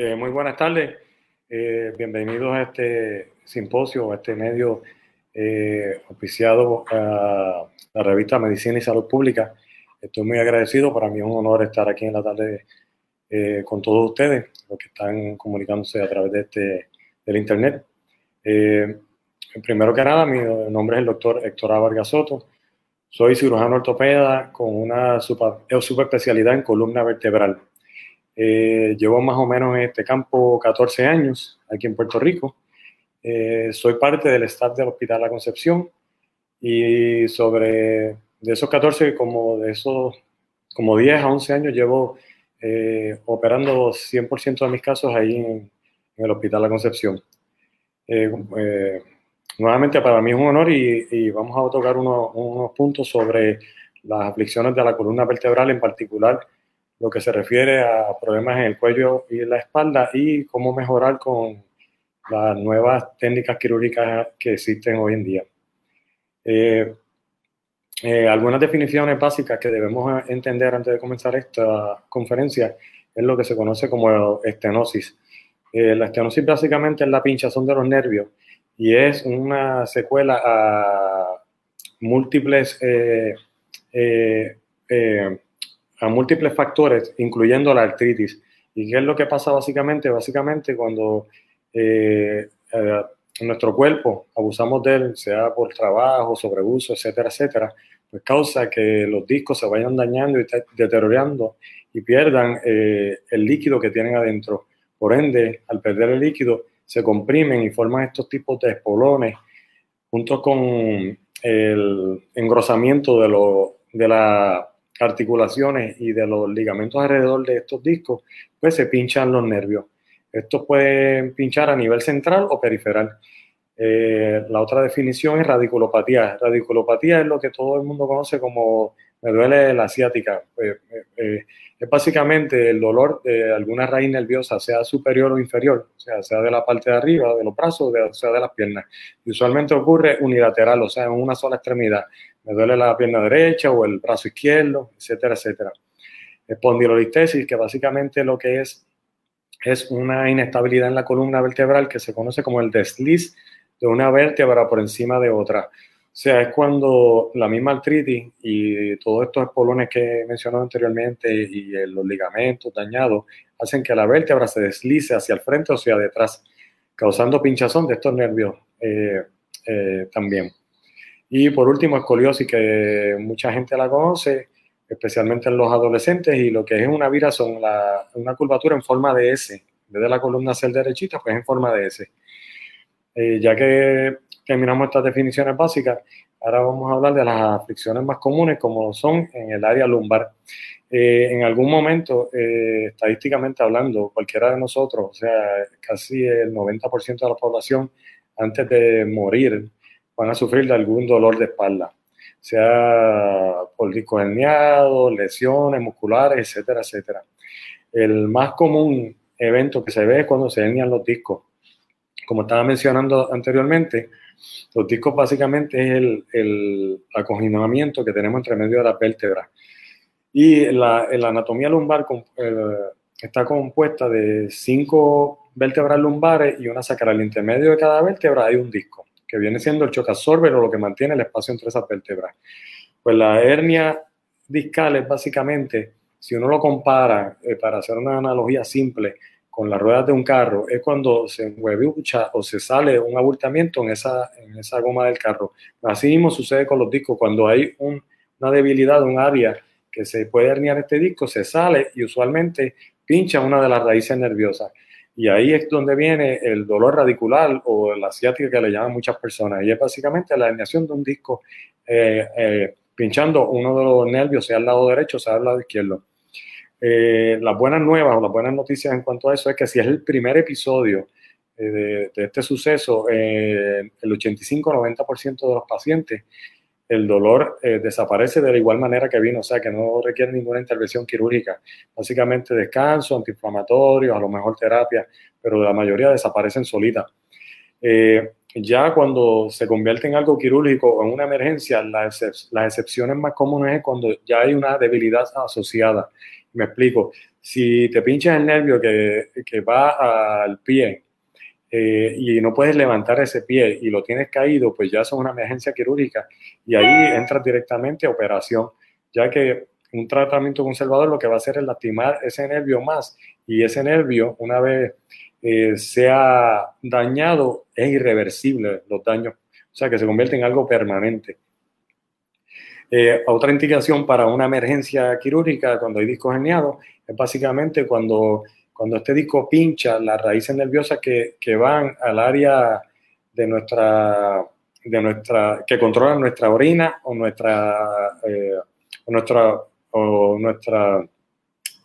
Eh, muy buenas tardes, eh, bienvenidos a este simposio, a este medio eh, oficiado a la revista Medicina y Salud Pública. Estoy muy agradecido, para mí es un honor estar aquí en la tarde eh, con todos ustedes, los que están comunicándose a través de este, del Internet. Primero que nada, mi nombre es el doctor Héctor Vargas Soto. Soy cirujano ortopeda con una super especialidad en columna vertebral. Eh, llevo más o menos en este campo 14 años aquí en Puerto Rico. Eh, soy parte del staff del Hospital La Concepción y sobre de esos 14, como de esos como 10 a 11 años llevo eh, operando 100% de mis casos ahí en, el Hospital La Concepción. Eh, nuevamente para mí es un honor y, vamos a tocar unos puntos sobre las aflicciones de la columna vertebral, en particular lo que se refiere a problemas en el cuello y la espalda y cómo mejorar con las nuevas técnicas quirúrgicas que existen hoy en día. Eh, eh, algunas definiciones básicas que debemos entender antes de comenzar esta conferencia es lo que se conoce como estenosis. Eh, la estenosis básicamente es la pinchazón de los nervios y es una secuela a múltiples, a múltiples factores, incluyendo la artritis. ¿Y qué es lo que pasa básicamente? Básicamente cuando eh, eh, nuestro cuerpo abusamos de él, sea por trabajo, sobreuso, etcétera, etcétera, pues causa que los discos se vayan dañando y deteriorando y pierdan eh, el líquido que tienen adentro. Por ende, al perder el líquido, se comprimen y forman estos tipos de espolones, junto con el engrosamiento de, lo, de las articulaciones y de los ligamentos alrededor de estos discos, pues se pinchan los nervios. Estos pueden pinchar a nivel central o periferal. Eh, la otra definición es radiculopatía. Radiculopatía es lo que todo el mundo conoce como me duele la asiática. Pues, eh, eh, es básicamente el dolor de alguna raíz nerviosa, sea superior o inferior, o sea, de la parte de arriba, de los brazos, o sea de las piernas. Y usualmente ocurre unilateral, o sea, en una sola extremidad. Me duele la pierna derecha o el brazo izquierdo, etcétera, etcétera. Espondilolistesis, que básicamente lo que es es una inestabilidad en la columna vertebral que se conoce como el desliz de una vértebra por encima de otra. Sea, es cuando la misma artritis y todos estos espolones que he mencionado anteriormente y los ligamentos dañados hacen que la vértebra se deslice hacia el frente o hacia detrás, causando pinchazón de estos nervios eh, eh, también. Y por último, escoliosis, que mucha gente la conoce, especialmente en los adolescentes, y lo que es una vira son una curvatura en forma de S. En vez de la columna ser derechita, pues en forma de S. Eh, ya que terminamos estas definiciones básicas, ahora vamos a hablar de las aflicciones más comunes, como son en el área lumbar. Eh, en algún momento, eh, estadísticamente hablando, cualquiera de nosotros, o sea, casi el 90% de la población, antes de morir, van a sufrir de algún dolor de espalda sea por herniados, lesiones musculares, etcétera, etcétera. El más común evento que se ve es cuando se hernian los discos. Como estaba mencionando anteriormente, los discos básicamente es el, el acoginamiento que tenemos entre medio de las vértebras. Y la, anatomía lumbar eh, está compuesta de cinco vértebras lumbares y una sacral. Intermedio de cada vértebra hay un disco que viene siendo el chocasorber o lo que mantiene el espacio entre esas vértebras. Pues la hernia discal es básicamente, si uno lo compara, eh, para hacer una analogía simple, con las ruedas de un carro, es cuando se huevucha o se sale un abultamiento en esa, en esa goma del carro. Así mismo sucede con los discos, cuando hay una debilidad de un área que se puede herniar este disco, se sale y usualmente pincha una de las raíces nerviosas. Y ahí es donde viene el dolor radicular o la ciática que le llaman muchas personas. Y es básicamente la herniación de un disco eh, eh, pinchando uno de los nervios, sea al lado derecho, sea al lado izquierdo. Eh, las buenas nuevas o las buenas noticias en cuanto a eso es que si es el primer episodio de, este suceso, el 85-90% de los pacientes el dolor eh, desaparece de la igual manera que vino, o sea que no requiere ninguna intervención quirúrgica. Básicamente descanso, antiinflamatorios, a lo mejor terapia, pero la mayoría desaparecen solitas. Eh, ya cuando se convierte en algo quirúrgico o en una emergencia, las, excepciones más comunes es cuando ya hay una debilidad asociada. Me explico. Si te pinchas el nervio que, que va al pie eh, y no puedes levantar ese pie y lo tienes caído, pues ya es una emergencia quirúrgica y ahí entras directamente a operación, ya que un tratamiento conservador lo que va a hacer es lastimar ese nervio más y ese nervio, una vez eh, sea dañado, es irreversible los daños, o sea que se convierte en algo permanente. Eh, otra indicación para una emergencia quirúrgica cuando hay discos herniados es básicamente cuando cuando este disco pincha las raíces nerviosas que, que van al área de nuestra, de nuestra, que controlan nuestra orina o nuestra, eh, o nuestra, o nuestra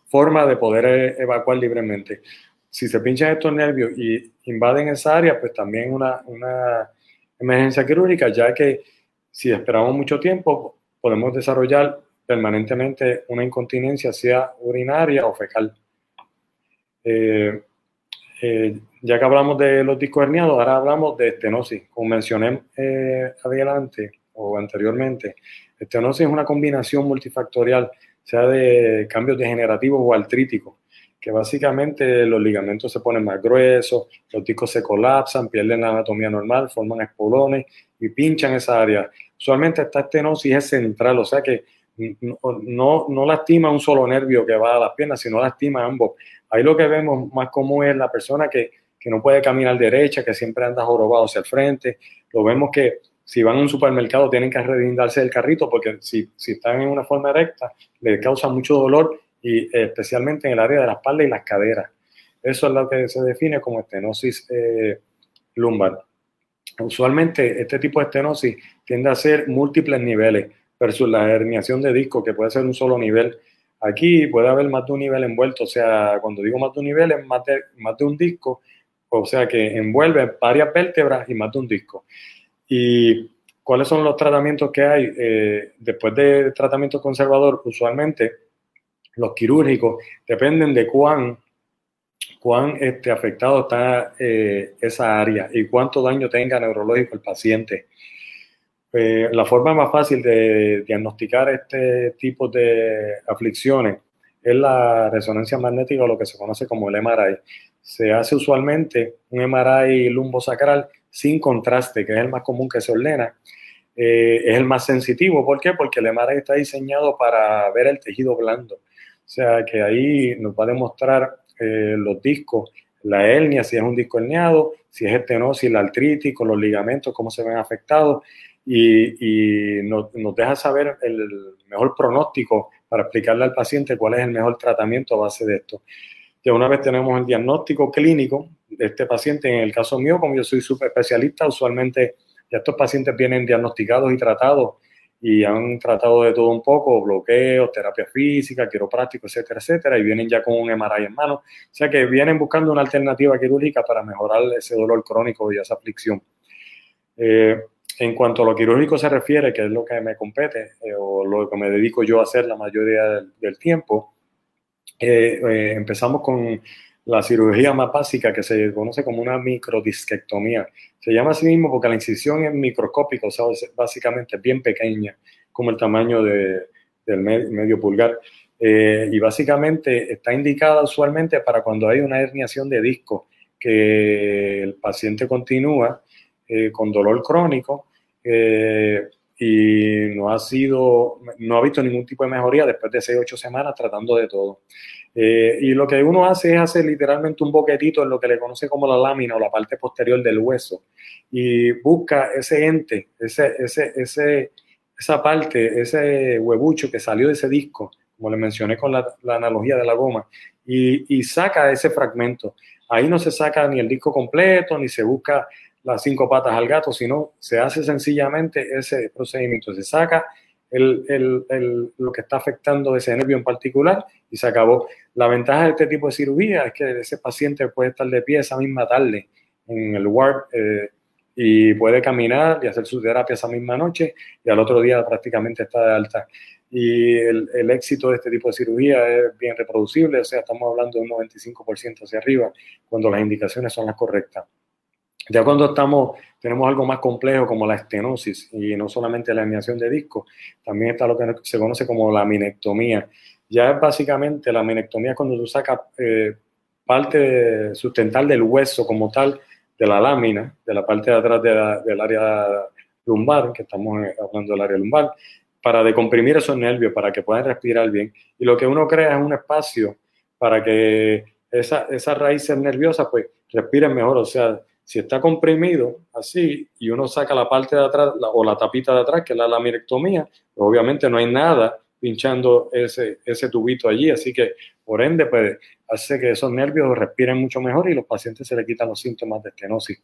forma de poder evacuar libremente. Si se pinchan estos nervios y invaden esa área, pues también una, una emergencia quirúrgica, ya que si esperamos mucho tiempo, podemos desarrollar permanentemente una incontinencia, sea urinaria o fecal. Eh, eh, ya que hablamos de los discos herniados, ahora hablamos de estenosis. Como mencioné eh, adelante o anteriormente, estenosis es una combinación multifactorial, sea de cambios degenerativos o artríticos, que básicamente los ligamentos se ponen más gruesos, los discos se colapsan, pierden la anatomía normal, forman espolones y pinchan esa área. Usualmente esta estenosis es central, o sea que no, no, lastima un solo nervio que va a las piernas, sino lastima ambos. Ahí lo que vemos más común es la persona que, que no puede caminar derecha, que siempre anda jorobado hacia el frente. Lo vemos que si van a un supermercado tienen que redindarse del carrito porque si, si están en una forma recta les causa mucho dolor y especialmente en el área de la espalda y las caderas. Eso es lo que se define como estenosis eh, lumbar. Usualmente este tipo de estenosis tiende a ser múltiples niveles versus la herniación de disco, que puede ser un solo nivel. Aquí puede haber más de un nivel envuelto, o sea, cuando digo más de un nivel es más de, más de un disco, o sea que envuelve varias vértebras y más de un disco. ¿Y cuáles son los tratamientos que hay? Eh, después de tratamiento conservador, usualmente los quirúrgicos dependen de cuán, cuán este, afectado está eh, esa área y cuánto daño tenga neurológico el paciente. Eh, la forma más fácil de diagnosticar este tipo de aflicciones es la resonancia magnética o lo que se conoce como el MRI. Se hace usualmente un MRI lumbosacral sin contraste, que es el más común que se ordena. Eh, es el más sensitivo. ¿Por qué? Porque el MRI está diseñado para ver el tejido blando. O sea que ahí nos va a demostrar eh, los discos, la hernia, si es un disco herniado, si es estenosis, la artritis, los ligamentos, cómo se ven afectados y, nos, deja saber el mejor pronóstico para explicarle al paciente cuál es el mejor tratamiento a base de esto. Ya una vez tenemos el diagnóstico clínico de este paciente, en el caso mío, como yo soy súper especialista, usualmente ya estos pacientes vienen diagnosticados y tratados y han tratado de todo un poco, bloqueos, terapia física, quiropráctico, etcétera, etcétera, y vienen ya con un MRI en mano. O sea que vienen buscando una alternativa quirúrgica para mejorar ese dolor crónico y esa aflicción. Eh, en cuanto a lo quirúrgico se refiere, que es lo que me compete eh, o lo que me dedico yo a hacer la mayoría del, tiempo, eh, eh, empezamos con la cirugía más básica que se conoce como una microdisquectomía. Se llama así mismo porque la incisión es microscópica, o sea, básicamente bien pequeña, como el tamaño del medio, pulgar. y básicamente está indicada usualmente para cuando hay una herniación de disco, que el paciente continúa eh, con dolor crónico eh, y no ha sido, no ha visto ningún tipo de mejoría después de 6, 8 semanas tratando de todo. Eh, y lo que uno hace es hacer literalmente un boquetito en lo que le conoce como la lámina o la parte posterior del hueso y busca ese ente, ese, ese, ese, esa parte, ese huevucho que salió de ese disco, como le mencioné con la, la analogía de la goma, y, y saca ese fragmento. Ahí no se saca ni el disco completo, ni se busca las cinco patas al gato, sino se hace sencillamente ese procedimiento. Se saca lo que está afectando ese nervio en particular y se acabó. La ventaja de este tipo de cirugía es que ese paciente puede estar de pie esa misma tarde en el ward eh, y puede caminar y hacer su terapia esa misma noche y al otro día prácticamente está de alta. Y el, el éxito de este tipo de cirugía es bien reproducible, o sea, estamos hablando de un 95% hacia arriba cuando las indicaciones son las correctas. Ya cuando estamos, tenemos algo más complejo como la estenosis y no solamente la herniación de disco, también está lo que se conoce como la minectomía. Ya es básicamente la minectomía cuando tú sacas eh, parte sustental del hueso como tal, de la lámina, de la parte de atrás del área lumbar, que estamos hablando del área lumbar, para decomprimir esos nervios, para que puedan respirar bien. Y lo que uno crea es un espacio para que esa, esas raíces nerviosas pues respiren mejor, o sea, si está comprimido así y uno saca la parte de atrás o la tapita de atrás, que es la lamirectomía, pues obviamente no hay nada pinchando ese, ese tubito allí, así que por ende pues hace que esos nervios respiren mucho mejor y los pacientes se le quitan los síntomas de estenosis.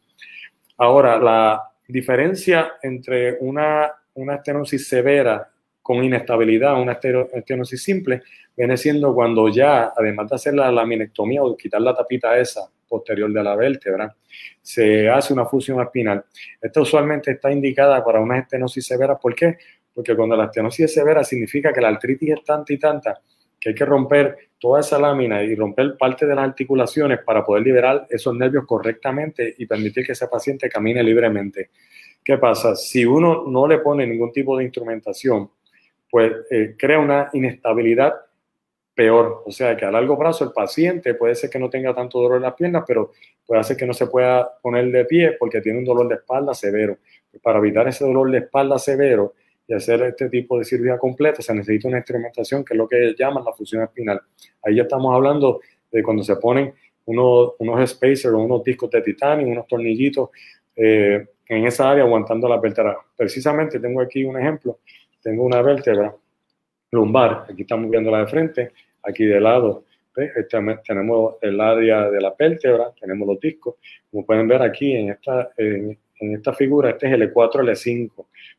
Ahora, la diferencia entre una, una estenosis severa con inestabilidad, una estenosis simple, viene siendo cuando ya, además de hacer la laminectomía o quitar la tapita esa posterior de la vértebra, se hace una fusión espinal. Esta usualmente está indicada para una estenosis severa. ¿Por qué? Porque cuando la estenosis es severa significa que la artritis es tanta y tanta que hay que romper toda esa lámina y romper parte de las articulaciones para poder liberar esos nervios correctamente y permitir que ese paciente camine libremente. ¿Qué pasa? Si uno no le pone ningún tipo de instrumentación, pues eh, crea una inestabilidad O sea que a largo plazo el paciente puede ser que no tenga tanto dolor en las piernas, pero puede hacer que no se pueda poner de pie porque tiene un dolor de espalda severo. Para evitar ese dolor de espalda severo y hacer este tipo de cirugía completa se necesita una instrumentación que es lo que llaman la fusión espinal. Ahí ya estamos hablando de cuando se ponen unos, unos spacers o unos discos de titanio, unos tornillitos eh, en esa área aguantando la vértebra. Precisamente tengo aquí un ejemplo tengo una vértebra lumbar, aquí estamos viendo la de frente, aquí de lado este, tenemos el área de la vértebra, tenemos los discos, como pueden ver aquí en esta, en, esta figura, este es el E4, L5,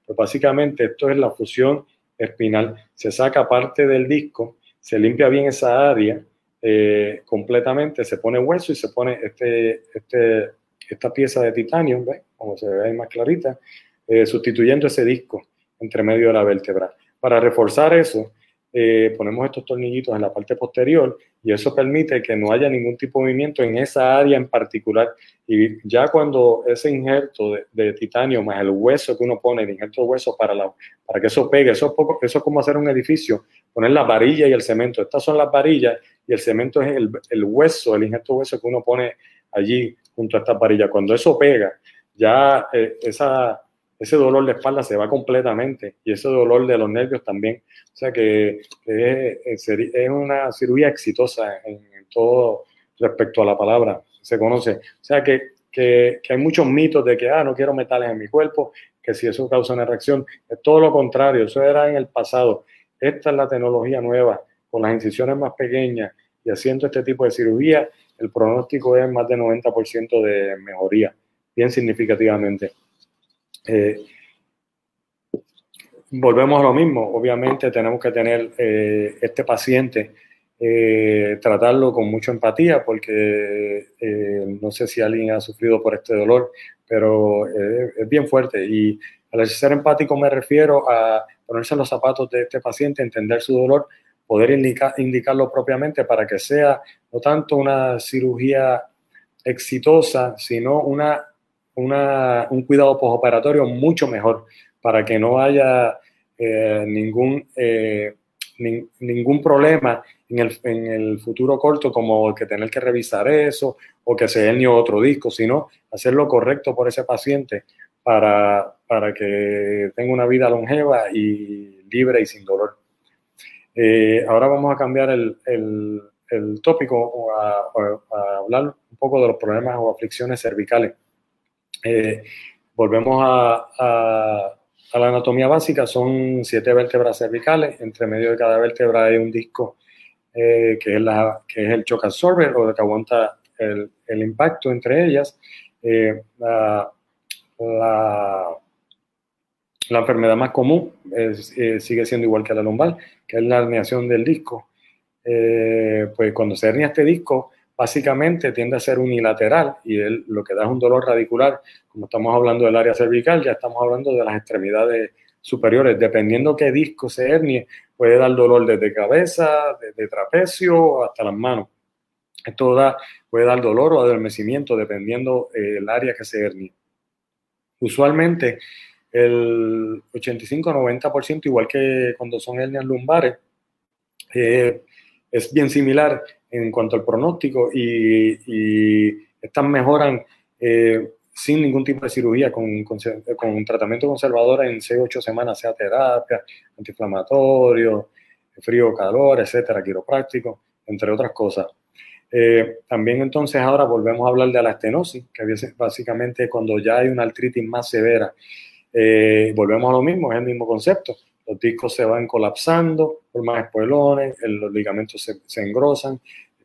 pues básicamente esto es la fusión espinal, se saca parte del disco, se limpia bien esa área eh, completamente, se pone hueso y se pone este, este, esta pieza de titanio, como se ve ahí más clarita, eh, sustituyendo ese disco entre medio de la vértebra. Para reforzar eso, eh, ponemos estos tornillitos en la parte posterior y eso permite que no haya ningún tipo de movimiento en esa área en particular. Y ya cuando ese injerto de, titanio más el hueso que uno pone, el injerto de hueso para, para que eso pegue, eso es, como hacer un edificio, poner la varilla y el cemento. Estas son las varillas y el cemento es el, el hueso, el injerto de hueso que uno pone allí junto a estas varillas. Cuando eso pega, ya eh, esa ese dolor de espalda se va completamente y ese dolor de los nervios también. O sea que es, una cirugía exitosa en, todo respecto a la palabra, se conoce. O sea que, que, hay muchos mitos de que, ah, no quiero metales en mi cuerpo, que si eso causa una reacción. Es todo lo contrario, eso era en el pasado. Esta es la tecnología nueva, con las incisiones más pequeñas y haciendo este tipo de cirugía, el pronóstico es más de 90% de mejoría, bien significativamente. Eh, volvemos a lo mismo, obviamente tenemos que tener eh, este paciente, eh, tratarlo con mucha empatía, porque no sé si alguien ha sufrido por este dolor, pero es bien fuerte. Y al ser empático me refiero a ponerse en los zapatos de este paciente, entender su dolor, poder indicarlo propiamente para que sea no tanto una cirugía exitosa, sino una un cuidado postoperatorio mucho mejor para que no haya eh, ningún, eh, ningún problema en el, en el, futuro corto como que tener que revisar eso o que se hernie otro disco, sino hacer lo correcto por ese paciente para, para que tenga una vida longeva y libre y sin dolor. Eh, ahora vamos a cambiar el, el, el tópico a, hablar un poco de los problemas o aflicciones cervicales. Eh, volvemos a, la anatomía básica, son siete vértebras cervicales, entre medio de cada vértebra hay un disco eh, que, es la, que es el shock absorber o que aguanta el, impacto entre ellas. Eh, la, La enfermedad más común eh, sigue siendo igual que la lumbar, que es la herniación del disco. Eh, pues cuando se hernia este disco, básicamente tiende a ser unilateral y lo que da es un dolor radicular. Como estamos hablando del área cervical, ya estamos hablando de las extremidades superiores. Dependiendo qué disco se hernie, puede dar dolor desde cabeza, desde trapecio hasta las manos. Esto da, puede dar dolor o adormecimiento dependiendo eh, el área que se hernie. Usualmente el 85-90%, igual que cuando son hernias lumbares, eh, es bien similar en cuanto al pronóstico y, estas mejoran eh, sin ningún tipo de cirugía, con, un tratamiento conservador en 6-8 semanas, sea terapia, antiinflamatorio, frío, calor, etcétera, quiropráctico, entre otras cosas. Eh, también entonces ahora volvemos a hablar de la estenosis, que básicamente cuando ya hay una artritis más severa eh, volvemos a lo mismo, es el mismo concepto. Los discos se van colapsando, más espuelones, los ligamentos se, engrosan,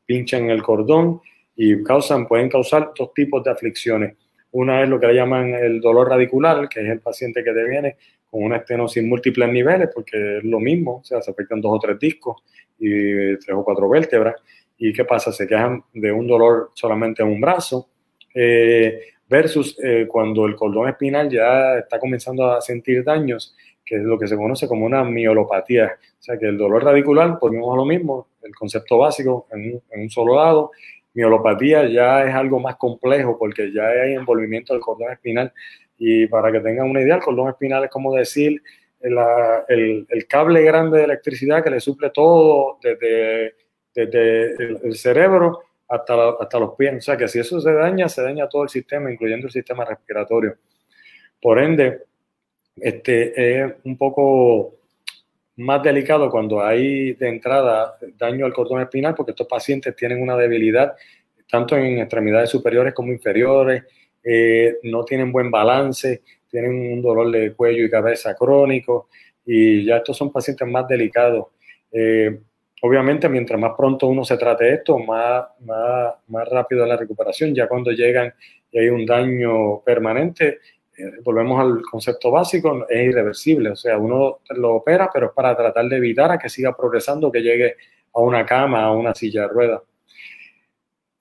pinchan el cordón y causan, pueden causar dos tipos de aflicciones. Una es lo que le llaman el dolor radicular, que es el paciente que te viene con una estenosis múltiples niveles, porque es lo mismo, o sea, se afectan dos o tres discos y tres o cuatro vértebras. ¿Y qué pasa? Se quejan de un dolor solamente en un brazo. Eh, versus eh, cuando el cordón espinal ya está comenzando a sentir daños, que es lo que se conoce como una miolopatía. O sea que el dolor radicular, ponemos a lo mismo, el concepto básico en un, solo lado. Miolopatía ya es algo más complejo porque ya hay envolvimiento del cordón espinal. Y para que tengan una idea, el cordón espinal es como decir el, el, cable grande de electricidad que le suple todo desde, desde el cerebro hasta, hasta los pies. O sea que si eso se daña, se daña todo el sistema, incluyendo el sistema respiratorio. Por ende, este es un poco más delicado cuando hay de entrada daño al cordón espinal, porque estos pacientes tienen una debilidad tanto en extremidades superiores como inferiores, eh, no tienen buen balance, tienen un dolor de cuello y cabeza crónico, y ya estos son pacientes más delicados. Eh, obviamente, mientras más pronto uno se trate esto, más, más, más rápido es la recuperación. Ya cuando llegan y hay un daño permanente, volvemos al concepto básico, es irreversible. O sea, uno lo opera, pero es para tratar de evitar a que siga progresando, que llegue a una cama, a una silla de ruedas.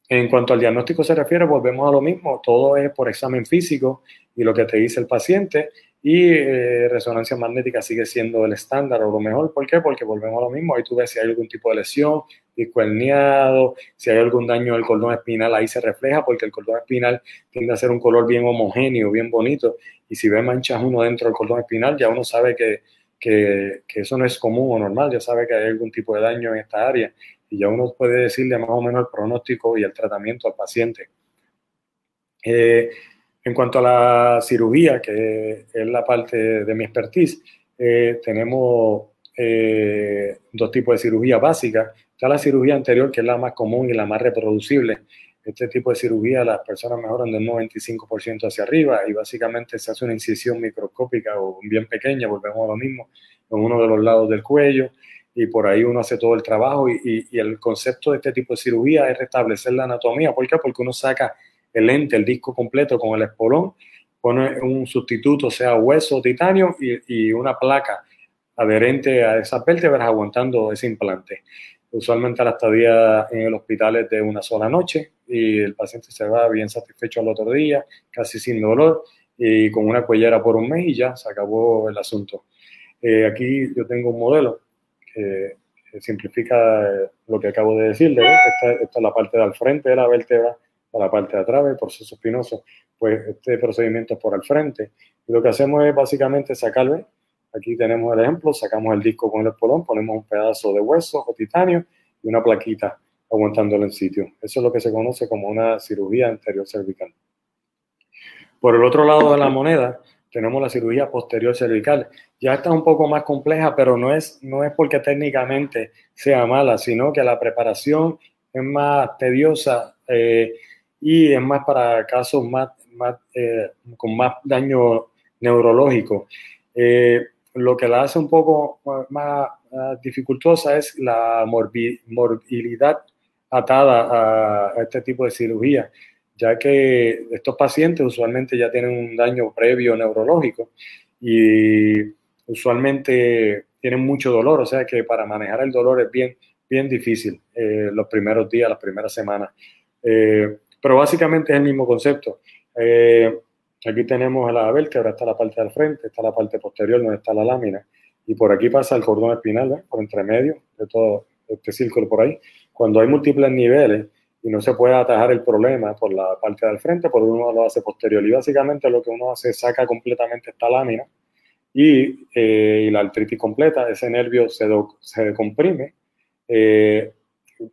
En cuanto al diagnóstico se refiere, volvemos a lo mismo, todo es por examen físico y lo que te dice el paciente y eh, resonancia magnética sigue siendo el estándar o lo mejor. ¿Por qué? Porque volvemos a lo mismo. Ahí tú ves si hay algún tipo de lesión, disco herniado, si hay algún daño del cordón espinal, ahí se refleja porque el cordón espinal tiende a ser un color bien homogéneo, bien bonito. Y si ve manchas uno dentro del cordón espinal, ya uno sabe que, que, que eso no es común o normal, ya sabe que hay algún tipo de daño en esta área. Y ya uno puede decirle más o menos el pronóstico y el tratamiento al paciente. Eh, en cuanto a la cirugía, que es la parte de mi expertise, eh, tenemos eh, dos tipos de cirugía básica. Está la cirugía anterior, que es la más común y la más reproducible. Este tipo de cirugía las personas mejoran del 95% hacia arriba y básicamente se hace una incisión microscópica o bien pequeña, volvemos a lo mismo, en uno de los lados del cuello y por ahí uno hace todo el trabajo y, y el concepto de este tipo de cirugía es restablecer la anatomía. ¿Por qué? Porque uno saca el lente, el disco completo con el espolón, pone un sustituto, sea hueso, titanio y, una placa adherente a esas vértebras aguantando ese implante. Usualmente la estadía en el hospital es de una sola noche y el paciente se va bien satisfecho al otro día, casi sin dolor y con una cuellera por un mes y ya se acabó el asunto. Eh, aquí yo tengo un modelo que, simplifica lo que acabo de decir. Esta, esta, es la parte del frente de la vértebra la parte de atrás del proceso espinoso, pues este procedimiento es por el frente. Lo que hacemos es básicamente sacarle, aquí tenemos el ejemplo, sacamos el disco con el espolón, ponemos un pedazo de hueso o titanio y una plaquita aguantándolo en sitio. Eso es lo que se conoce como una cirugía anterior cervical. Por el otro lado de la moneda, tenemos la cirugía posterior cervical. Ya está un poco más compleja, pero no es, no es porque técnicamente sea mala, sino que la preparación es más tediosa eh, y es más para casos más, eh, con más daño neurológico. Eh, lo que la hace un poco más, dificultosa es la morbilidad atada a, este tipo de cirugía, ya que estos pacientes usualmente ya tienen un daño previo neurológico y usualmente tienen mucho dolor, o sea que para manejar el dolor es bien, bien difícil eh, los primeros días, las primeras semanas. Pero básicamente es el mismo concepto. Eh, aquí tenemos la vértebra, está la parte del frente, está la parte posterior donde está la lámina, y por aquí pasa el cordón espinal, por entre medio de todo este círculo por ahí. Cuando hay múltiples niveles y no se puede atajar el problema por la parte del frente, por uno lo hace posterior. Y básicamente lo que uno hace es saca completamente esta lámina y, eh, la artritis completa, ese nervio se, se comprime, eh,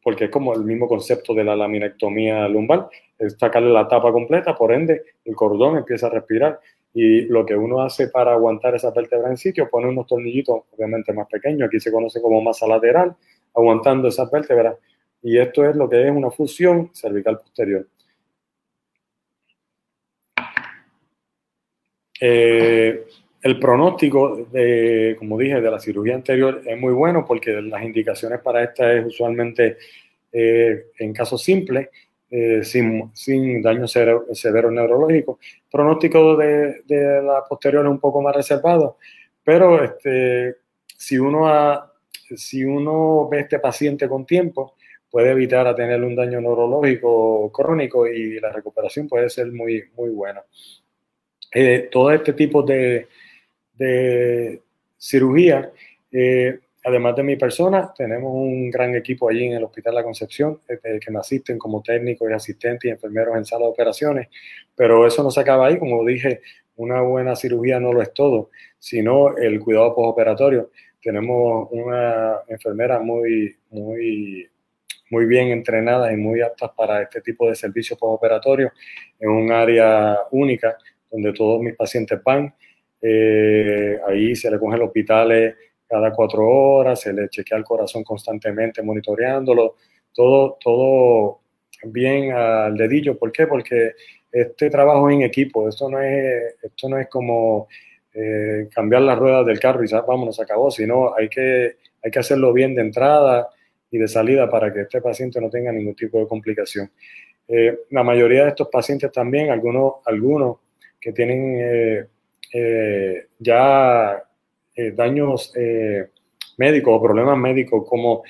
porque es como el mismo concepto de la laminectomía lumbar, es sacarle la tapa completa, por ende el cordón empieza a respirar y lo que uno hace para aguantar esa vértebra en sitio, pone unos tornillitos obviamente más pequeños, aquí se conoce como masa lateral, aguantando esa vértebra y esto es lo que es una fusión cervical posterior. Eh, el pronóstico, de, como dije, de la cirugía anterior es muy bueno porque las indicaciones para esta es usualmente eh, en casos simples, eh, sin, sin, daño severo, neurológico. Pronóstico de, de, la posterior es un poco más reservado, pero este, si, uno si uno ve este paciente con tiempo, puede evitar a tener un daño neurológico crónico y la recuperación puede ser muy, muy buena. Eh, todo este tipo de, de cirugía. Eh, además de mi persona, tenemos un gran equipo allí en el Hospital La Concepción eh, que me asisten como técnicos y asistentes y enfermeros en sala de operaciones, pero eso no se acaba ahí, como dije, una buena cirugía no lo es todo, sino el cuidado postoperatorio. Tenemos una enfermera muy, muy, muy bien entrenada y muy apta para este tipo de servicios postoperatorios en un área única donde todos mis pacientes van eh, ahí se le cogen los hospitales cada cuatro horas, se le chequea el corazón constantemente monitoreándolo, todo, todo bien al dedillo. ¿Por qué? Porque este trabajo es en equipo, esto no es, esto no es como eh, cambiar las ruedas del carro y ya vámonos, acabó, sino hay que, hay que hacerlo bien de entrada y de salida para que este paciente no tenga ningún tipo de complicación. Eh, la mayoría de estos pacientes también, algunos, algunos que tienen ya eh, daños eh, médicos o problemas médicos como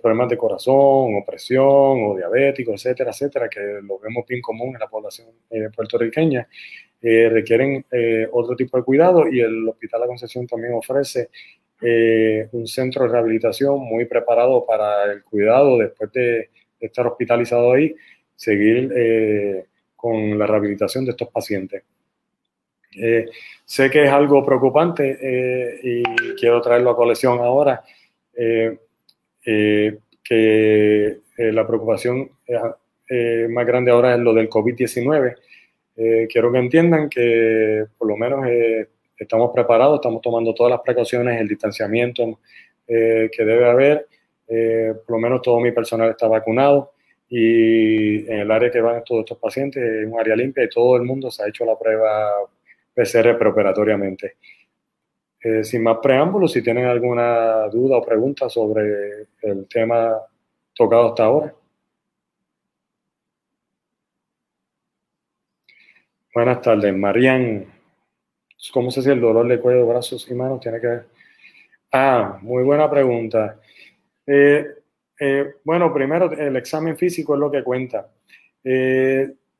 problemas de corazón o presión o diabéticos, etcétera, etcétera, que lo vemos bien común en la población puertorriqueña, requieren otro tipo de cuidado y el Hospital La Concepción también ofrece un centro de rehabilitación muy preparado para el cuidado después de, estar hospitalizado ahí, seguir con la rehabilitación de estos pacientes. Eh, sé que es algo preocupante eh, y quiero traerlo a colección ahora, eh, que la preocupación más grande ahora es lo del COVID-19. quiero que entiendan que por lo menos estamos preparados, estamos tomando todas las precauciones, el distanciamiento que debe haber. por lo menos todo mi personal está vacunado y en el área que van todos estos pacientes es un área limpia y todo el mundo se ha hecho la prueba PCR preoperatoriamente. Eh, sin más preámbulos, si tienen alguna duda o pregunta sobre el tema tocado hasta ahora. Buenas tardes, Marian. ¿Cómo se hace el dolor de cuello, brazos y manos? Tiene que ver. Ah, muy buena pregunta. Eh, eh, bueno, primero, el examen físico es lo que cuenta.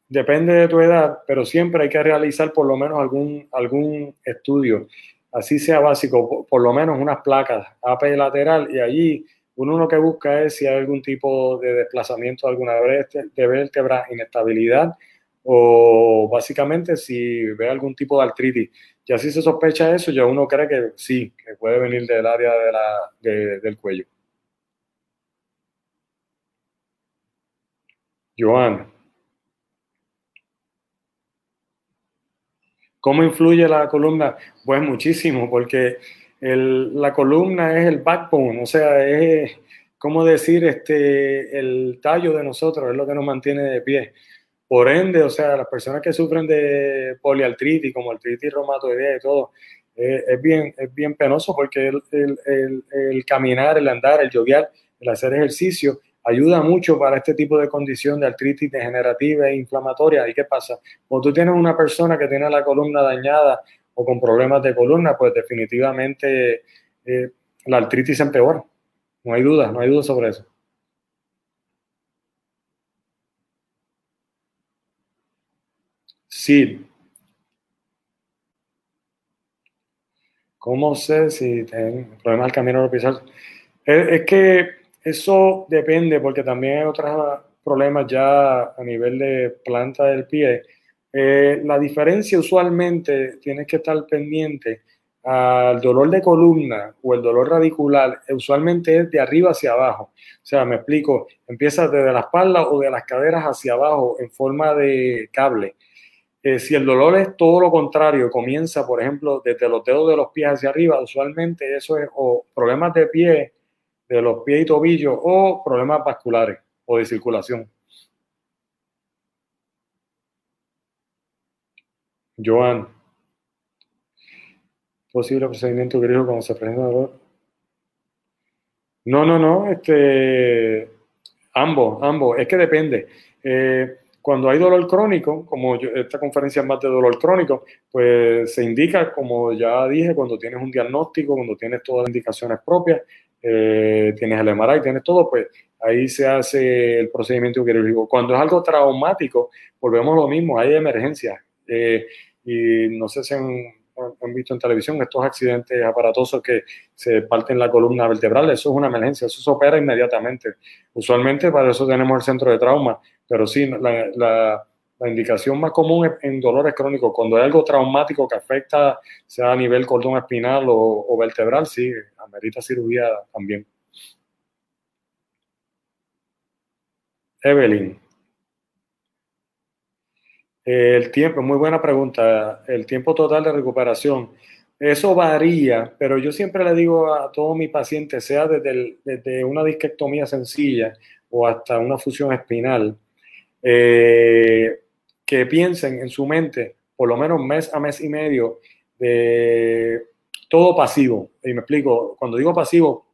Depende de tu edad, pero siempre hay que realizar por lo menos algún, algún estudio, así sea básico, por, lo menos unas placas AP lateral y allí uno lo que busca es si hay algún tipo de desplazamiento de alguna de vértebra, inestabilidad o básicamente si ve algún tipo de artritis. Y así se sospecha eso, ya uno cree que sí, que puede venir del área de la, del cuello. Joan. ¿Cómo influye la columna? Pues muchísimo, porque la columna es el backbone, o sea, es, como decir, este, el tallo de nosotros, es lo que nos mantiene de pie. Por ende, o sea, las personas que sufren de poliartritis, como artritis reumatoidea y todo, eh, es, bien, es bien penoso porque el, el, el, caminar, el andar, el yoguear, el hacer ejercicio, ayuda mucho para este tipo de condición de artritis degenerativa e inflamatoria. ¿Y qué pasa? Cuando tú tienes una persona que tiene la columna dañada o con problemas de columna, pues definitivamente eh, la artritis empeora. No hay duda, no hay duda sobre eso. Sí. ¿Cómo sé si tengo problemas al camino europeo? Es, es que eso depende porque también hay otros problemas ya a nivel de planta del pie. Eh, la diferencia usualmente tienes que estar pendiente al dolor de columna o el dolor radicular, usualmente es de arriba hacia abajo. O sea, me explico, empieza desde la espalda o de las caderas hacia abajo en forma de cable. Eh, si el dolor es todo lo contrario, comienza, por ejemplo, desde los dedos de los pies hacia arriba, usualmente eso es o problemas de pie, de los pies y tobillos, o problemas vasculares o de circulación. Joan, posible procedimiento griego cuando se presenta dolor. No, no, no, este, ambos, ambos, es que depende. Eh, cuando hay dolor crónico, como esta conferencia es más de dolor crónico, pues se indica, como ya dije, cuando tienes un diagnóstico, cuando tienes todas las indicaciones propias, eh, tienes el MRI, tienes todo, pues ahí se hace el procedimiento quirúrgico. Cuando es algo traumático, volvemos a lo mismo, hay emergencias. Eh, y no sé si han, visto en televisión estos accidentes aparatosos que se parten la columna vertebral, eso es una emergencia, eso se opera inmediatamente. Usualmente para eso tenemos el centro de trauma, pero sí, la, indicación más común es en dolores crónicos, cuando hay algo traumático que afecta, sea a nivel cordón espinal o, vertebral, sí, amerita cirugía también. Evelyn. El tiempo, muy buena pregunta. El tiempo total de recuperación. Eso varía, pero yo siempre le digo a todos mis pacientes, sea desde, una disquectomía sencilla o hasta una fusión espinal, eh, que piensen en su mente por lo menos mes a mes y medio de todo pasivo. Y me explico, cuando digo pasivo,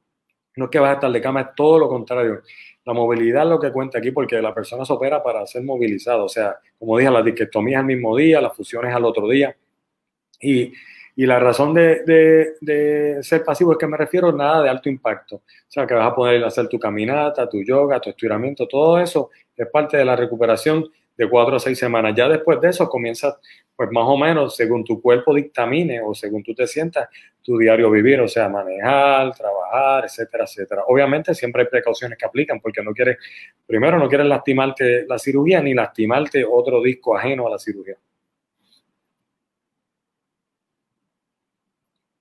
no es que vas a estar de cama, es todo lo contrario. La movilidad es lo que cuenta aquí porque la persona se opera para ser movilizado. O sea, como dije, la disquectomía al mismo día, las fusiones al otro día. Y, y la razón de, de, de, ser pasivo es que me refiero a nada de alto impacto. O sea, que vas a poder hacer tu caminata, tu yoga, tu estiramiento, todo eso es parte de la recuperación de cuatro a seis semanas. Ya después de eso comienzas, pues más o menos, según tu cuerpo dictamine o según tú te sientas, tu diario vivir, o sea, manejar, trabajar, etcétera, etcétera. Obviamente siempre hay precauciones que aplican porque no quieres, primero no quieres lastimarte la cirugía ni lastimarte otro disco ajeno a la cirugía.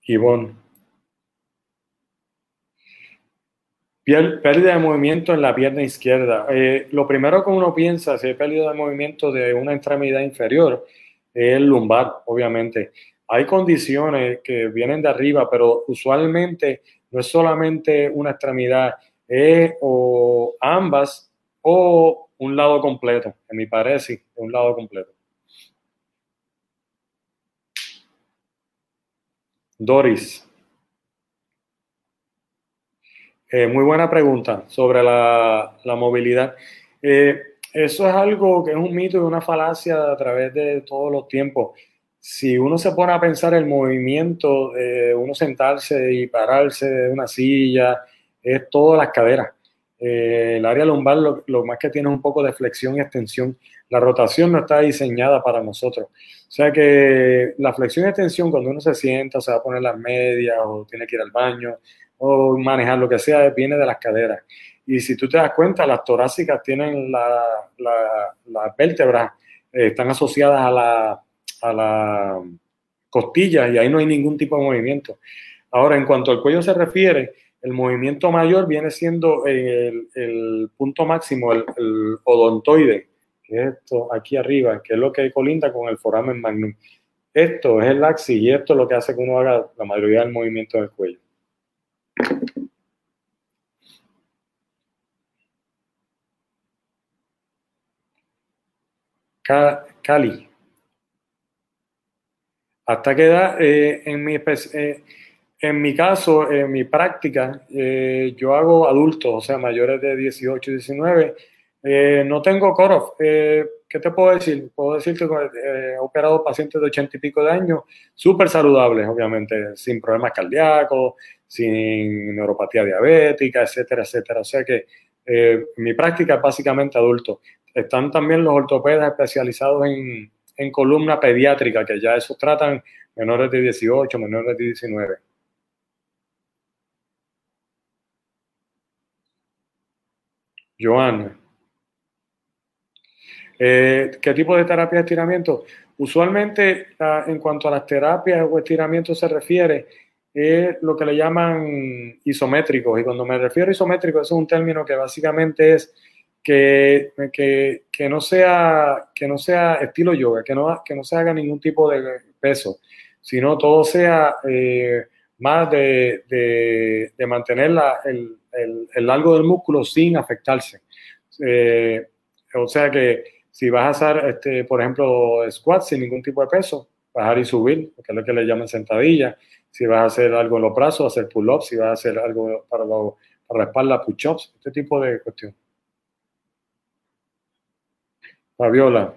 Ivonne. Pérdida de movimiento en la pierna izquierda. Eh, lo primero que uno piensa si hay pérdida de movimiento de una extremidad inferior es el lumbar, obviamente. Hay condiciones que vienen de arriba, pero usualmente no es solamente una extremidad, es o ambas o un lado completo. En mi parecer, un lado completo. Doris. Eh, muy buena pregunta sobre la, movilidad. Eh, eso es algo que es un mito y una falacia a través de todos los tiempos. Si uno se pone a pensar el movimiento uno sentarse y pararse de una silla, es todas las caderas. Eh, el área lumbar lo, lo, más que tiene es un poco de flexión y extensión. La rotación no está diseñada para nosotros. O sea que la flexión y extensión, cuando uno se sienta, se va a poner las medias o tiene que ir al baño, o manejar lo que sea, viene de las caderas. Y si tú te das cuenta, las torácicas tienen las la, vértebras, eh, están asociadas a la, a la costilla y ahí no hay ningún tipo de movimiento. Ahora, en cuanto al cuello se refiere, el movimiento mayor viene siendo el, el punto máximo, el, el, odontoide, que es esto aquí arriba, que es lo que colinda con el foramen magnum. Esto es el axis y esto es lo que hace que uno haga la mayoría del movimiento del cuello. Cali. ¿Hasta qué edad? Eh, en, mi, eh, en mi caso, en mi práctica, eh, yo hago adultos, o sea, mayores de 18 y 19. no tengo cut ¿Qué ¿qué te puedo decir? Puedo decirte que eh, he operado pacientes de ochenta y pico de años, súper saludables, obviamente, sin problemas cardíacos, sin neuropatía diabética, etcétera, etcétera. O sea que eh, mi práctica es básicamente adulto. Están también los ortopedas especializados en, en columna pediátrica, que ya eso tratan menores de 18, menores de 19. Joan, eh, ¿qué tipo de terapia de estiramiento? Usualmente, en cuanto a las terapias o estiramientos se refiere, es lo que le llaman isométricos. Y cuando me refiero a isométrico, eso es un término que básicamente es que, que, no, sea, que no sea estilo yoga, que no, que no se haga ningún tipo de peso, sino todo sea eh, más de, de, mantener el, el, largo del músculo sin afectarse. Eh, o sea que si vas a hacer, este, por ejemplo, squats sin ningún tipo de peso, bajar y subir, que es lo que le llaman sentadilla. Si vas a hacer algo en los brazos, hacer pull-ups. Si vas a hacer algo para, para la espalda, push-ups. Este tipo de cuestión. Fabiola.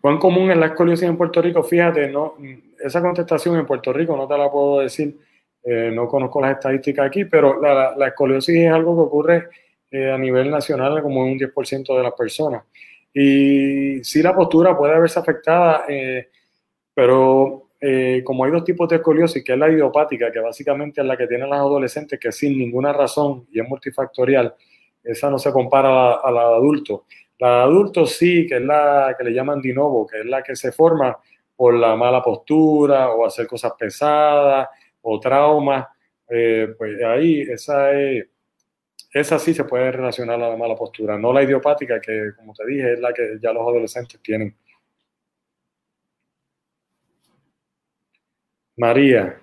¿Cuán común es la escoliosis en Puerto Rico? Fíjate, no, esa contestación en Puerto Rico no te la puedo decir, eh, no conozco las estadísticas aquí, pero la, la escoliosis es algo que ocurre eh, a nivel nacional como un 10% de las personas. Y sí la postura puede verse afectada, eh, pero eh, como hay dos tipos de escoliosis, que es la idiopática, que básicamente es la que tienen las adolescentes, que sin ninguna razón y es multifactorial, esa no se compara a la, de adultos. La de adultos sí, que es la que le llaman de novo, que es la que se forma por la mala postura o hacer cosas pesadas o traumas, pues ahí esa es esa sí se puede relacionar a la mala postura, no la idiopática, que como te dije, es la que ya los adolescentes tienen. María.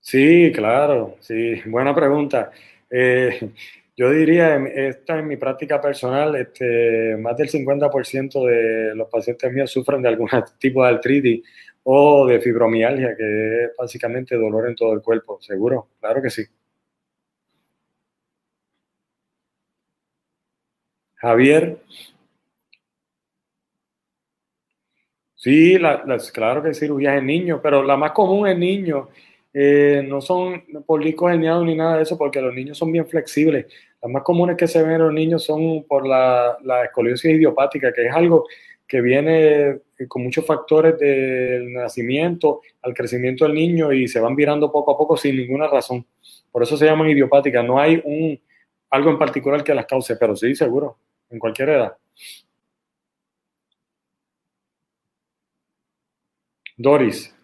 Sí, claro, sí, buena pregunta. Eh, yo diría, esta en mi práctica personal, este, más del 50% de los pacientes míos sufren de algún tipo de artritis o de fibromialgia, que es básicamente dolor en todo el cuerpo, seguro, claro que sí. Javier. Sí, claro que hay cirugías en niños, pero la más común en niños eh, no son policos herniados ni nada de eso, porque los niños son bien flexibles. Las más comunes que se ven en los niños son por la, la escoliosis idiopática, que es algo que viene eh, con muchos factores del nacimiento al crecimiento del niño y se van virando poco a poco sin ninguna razón. Por eso se llaman idiopáticas. No hay un, algo en particular que las cause, pero sí, seguro en cualquier edad. Doris.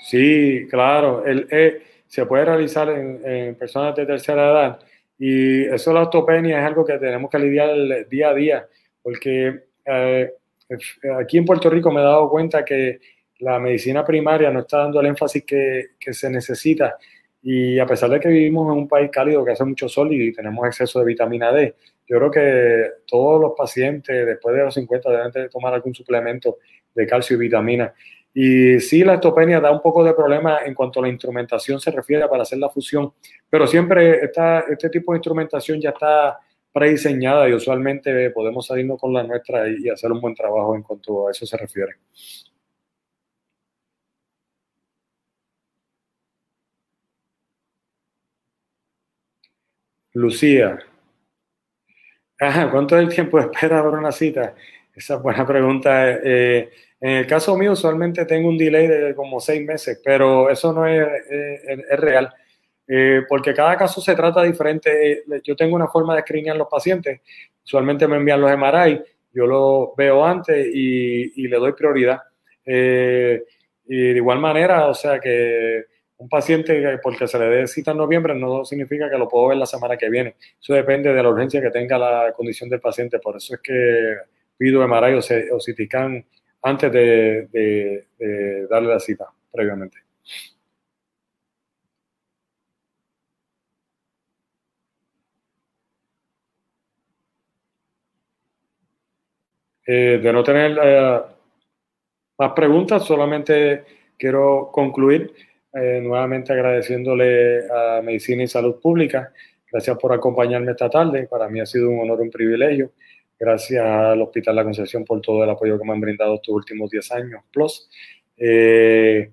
Sí, claro. El, eh, se puede realizar en, personas de tercera edad y eso la osteopenia es algo que tenemos que lidiar día a día porque eh, aquí en Puerto Rico me he dado cuenta que la medicina primaria no está dando el énfasis que se necesita y a pesar de que vivimos en un país cálido que hace mucho sol y tenemos exceso de vitamina D, yo creo que todos los pacientes después de los 50 deben tomar algún suplemento de calcio y vitamina. Y sí, la estopenia da un poco de problema en cuanto a la instrumentación se refiere para hacer la fusión, pero siempre está, este tipo de instrumentación ya está prediseñada y usualmente podemos salirnos con la nuestra y hacer un buen trabajo en cuanto a eso se refiere. Lucía. ¿cuánto es el tiempo de espera para una cita? Esa es buena pregunta. Eh, en el caso mío, usualmente tengo un delay de como seis meses, pero eso no es, real, eh, porque cada caso se trata diferente. Yo tengo una forma de escrinear los pacientes. Usualmente me envían los MRI, yo los veo antes y, le doy prioridad. Eh, y de igual manera, o sea que un paciente porque se le dé cita en noviembre no significa que lo puedo ver la semana que viene. Eso depende de la urgencia que tenga la condición del paciente. Por eso es que pido MRI o, CITICAN antes de, darle la cita previamente. Eh, de no tener eh, más preguntas, solamente quiero concluir eh, nuevamente agradeciéndole a Medicina y Salud Pública Gracias por acompañarme esta tarde. Para mí ha sido un honor, un privilegio. Gracias al Hospital La Concepción por todo el apoyo que me han brindado estos últimos 10 años plus. Eh,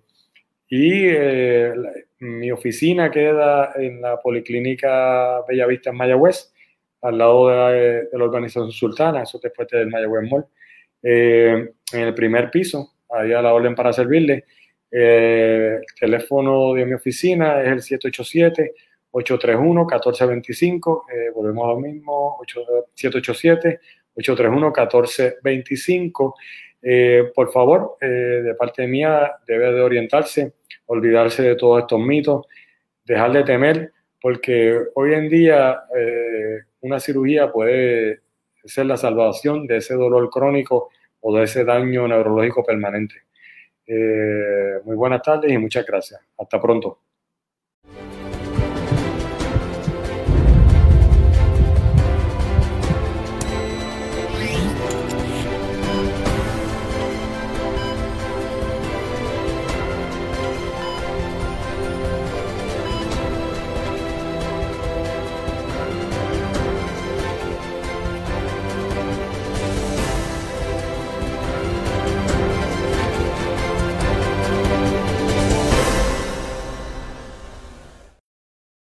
y eh, mi oficina queda en la Policlínica Bellavista en Mayagüez, al lado de, la organización Sultana, eso después del Mayagüez Mall. en el primer piso, ahí a la orden para servirle. El teléfono de mi oficina es el 787 831-1425, eh, volvemos a lo mismo, 787-831-1425. Eh, por favor, eh, de parte mía, debe de orientarse, olvidarse de todos estos mitos, dejar de temer, porque hoy en día eh, una cirugía puede ser la salvación de ese dolor crónico o de ese daño neurológico permanente. Muy buenas tardes y muchas gracias. Hasta pronto.